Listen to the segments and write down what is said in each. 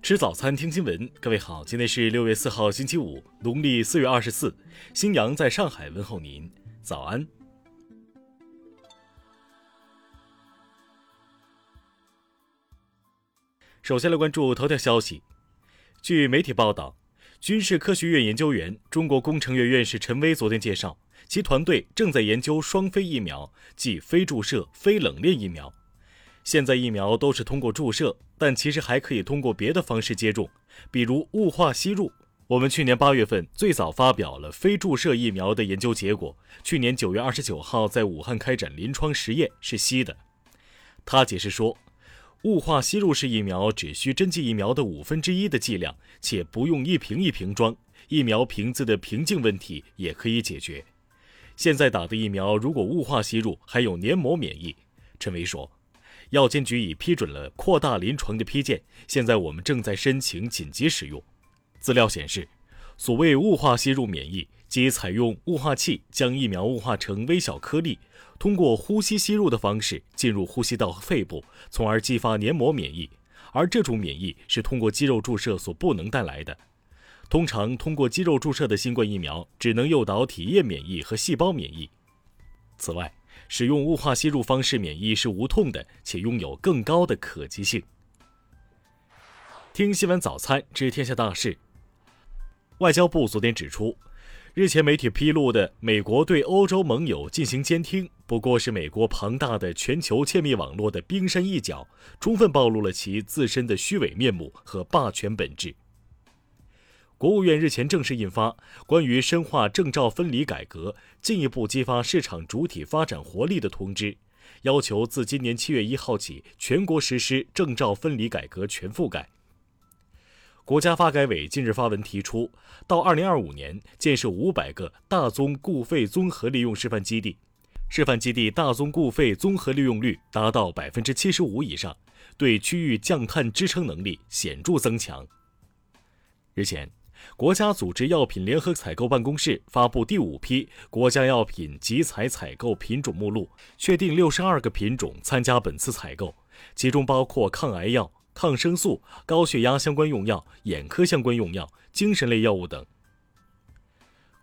吃早餐，听新闻。各位好，今天是六月四号，星期五，农历四月二十四。新阳在上海问候您，早安。首先来关注头条消息。据媒体报道，军事科学院研究员、中国工程院院士陈薇昨天介绍，其团队正在研究双非疫苗，即非注射、非冷链疫苗。现在疫苗都是通过注射，但其实还可以通过别的方式接种，比如雾化吸入。我们去年八月份最早发表了非注射疫苗的研究结果，去年九月二十九号在武汉开展临床实验，是吸的。他解释说，雾化吸入式疫苗只需针剂疫苗的五分之一的剂量，且不用一瓶一瓶装，疫苗瓶子的瓶颈问题也可以解决。现在打的疫苗如果雾化吸入，还有黏膜免疫。陈薇说。药监局已批准了扩大临床的批件，现在我们正在申请紧急使用。资料显示，所谓雾化吸入免疫，即采用雾化器将疫苗雾化成微小颗粒，通过呼吸吸入的方式进入呼吸道和肺部，从而激发黏膜免疫。而这种免疫是通过肌肉注射所不能带来的。通常通过肌肉注射的新冠疫苗只能诱导体液免疫和细胞免疫。此外，使用雾化吸入方式免疫是无痛的，且拥有更高的可及性。听新闻早餐知天下大事。外交部昨天指出，日前媒体披露的美国对欧洲盟友进行监听，不过是美国庞大的全球窃密网络的冰山一角，充分暴露了其自身的虚伪面目和霸权本质。国务院日前正式印发《关于深化证照分离改革，进一步激发市场主体发展活力的通知》，要求自今年七月一号起，全国实施证照分离改革全覆盖。国家发改委近日发文提出，到二零二五年建设五百个大宗固废综合利用示范基地，示范基地大宗固废综合利用率达到百分之七十五以上，对区域降碳支撑能力显著增强。日前。国家组织药品联合采购办公室发布第五批国家药品集采采购品种目录，确定六十二个品种参加本次采购，其中包括抗癌药、抗生素、高血压相关用药、眼科相关用药、精神类药物等。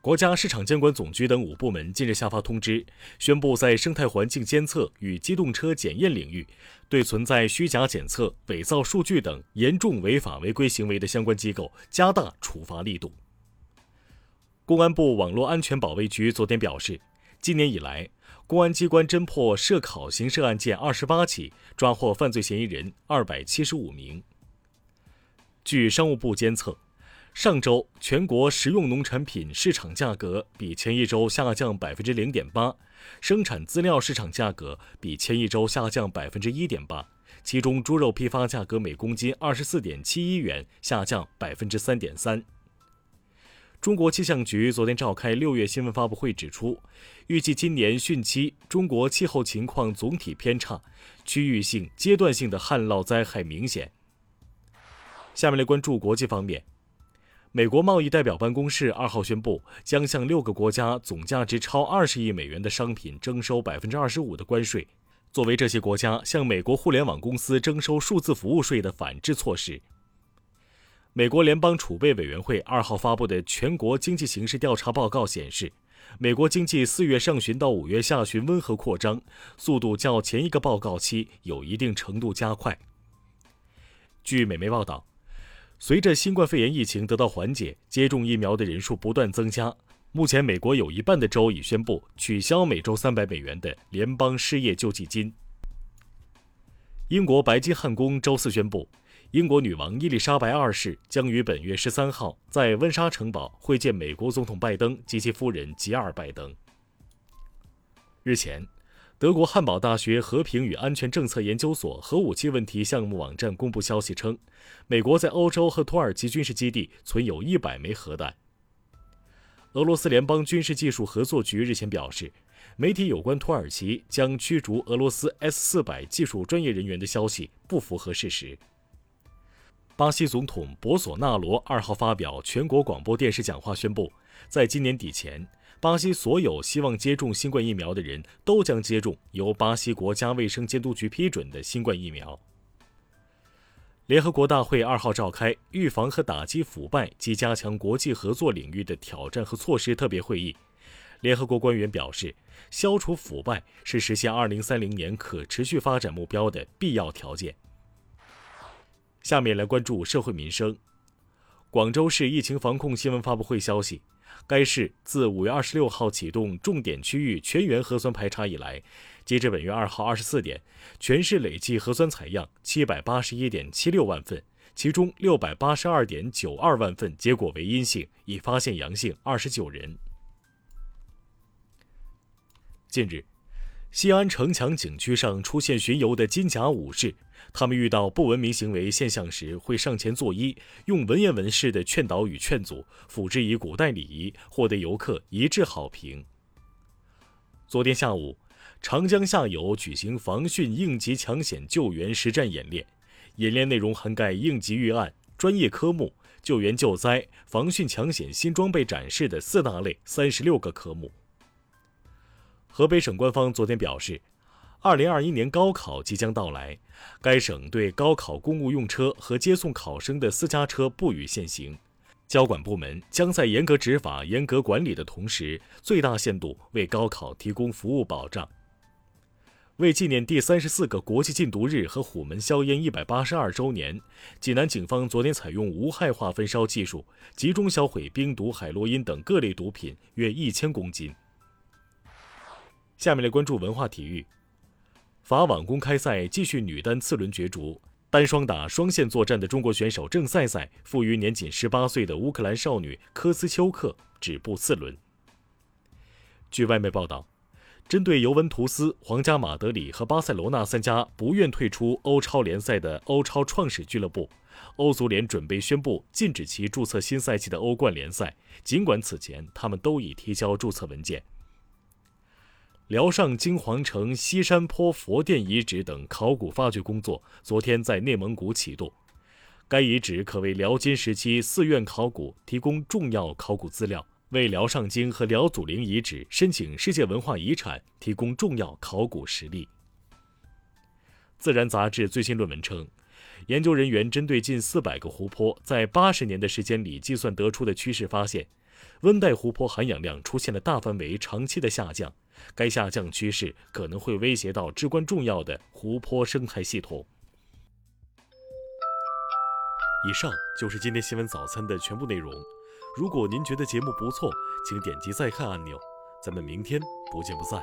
国家市场监管总局等五部门近日下发通知，宣布在生态环境监测与机动车检验领域，对存在虚假检测、伪造数据等严重违法违规行为的相关机构加大处罚力度。公安部网络安全保卫局昨天表示，今年以来，公安机关侦破涉考刑事案件二十八起，抓获犯罪嫌疑人二百七十五名。据商务部监测。上周全国食用农产品市场价格比前一周下降百分之零点八，生产资料市场价格比前一周下降百分之一点八，其中猪肉批发价格每公斤二十四点七一元，下降百分之三点三。中国气象局昨天召开六月新闻发布会，指出，预计今年汛期中国气候情况总体偏差，区域性、阶段性的旱涝灾害明显。下面来关注国际方面。美国贸易代表办公室二号宣布，将向六个国家总价值超二十亿美元的商品征收百分之二十五的关税，作为这些国家向美国互联网公司征收数字服务税的反制措施。美国联邦储备委员会二号发布的全国经济形势调查报告显示，美国经济四月上旬到五月下旬温和扩张，速度较前一个报告期有一定程度加快。据美媒报道。随着新冠肺炎疫情得到缓解，接种疫苗的人数不断增加。目前，美国有一半的州已宣布取消每周三百美元的联邦失业救济金。英国白金汉宫周四宣布，英国女王伊丽莎白二世将于本月十三号在温莎城堡会见美国总统拜登及其夫人吉尔拜登。日前。德国汉堡大学和平与安全政策研究所核武器问题项目网站公布消息称，美国在欧洲和土耳其军事基地存有一百枚核弹。俄罗斯联邦军事技术合作局日前表示，媒体有关土耳其将驱逐俄罗斯 S 四百技术专业人员的消息不符合事实。巴西总统博索纳罗二号发表全国广播电视讲话，宣布在今年底前。巴西所有希望接种新冠疫苗的人都将接种由巴西国家卫生监督局批准的新冠疫苗。联合国大会二号召开预防和打击腐败及加强国际合作领域的挑战和措施特别会议。联合国官员表示，消除腐败是实现2030年可持续发展目标的必要条件。下面来关注社会民生。广州市疫情防控新闻发布会消息，该市自5月26号启动重点区域全员核酸排查以来，截至本月2号24点，全市累计核酸采样781.76万份，其中682.92万份结果为阴性，已发现阳性29人。近日，西安城墙景区上出现巡游的金甲武士，他们遇到不文明行为现象时，会上前作揖，用文言文式的劝导与劝阻，辅之以古代礼仪，获得游客一致好评。昨天下午，长江下游举行防汛应急抢险救援实战演练，演练内容涵盖应急预案、专业科目、救援救灾、防汛抢险新装备展示的四大类三十六个科目。河北省官方昨天表示，二零二一年高考即将到来，该省对高考公务用车和接送考生的私家车不予限行。交管部门将在严格执法、严格管理的同时，最大限度为高考提供服务保障。为纪念第三十四个国际禁毒日和虎门销烟一百八十二周年，济南警方昨天采用无害化焚烧技术，集中销毁冰毒、海洛因等各类毒品约一千公斤。下面来关注文化体育。法网公开赛继续女单次轮角逐，单双打双线作战的中国选手郑赛赛负于年仅十八岁的乌克兰少女科斯丘克，止步次轮。据外媒报道，针对尤文图斯、皇家马德里和巴塞罗那三家不愿退出欧超联赛的欧超创始俱乐部，欧足联准备宣布禁止其注册新赛季的欧冠联赛，尽管此前他们都已提交注册文件。辽上金皇城西山坡佛殿遗址等考古发掘工作昨天在内蒙古启动，该遗址可为辽金时期寺院考古提供重要考古资料，为辽上京和辽祖陵遗址申请世界文化遗产提供重要考古实例。自然杂志最新论文称，研究人员针对近四百个湖泊在八十年的时间里计算得出的趋势发现，温带湖泊含氧量出现了大范围长期的下降。该下降趋势可能会威胁到至关重要的湖泊生态系统。以上就是今天新闻早餐的全部内容。如果您觉得节目不错，请点击再看按钮。咱们明天不见不散。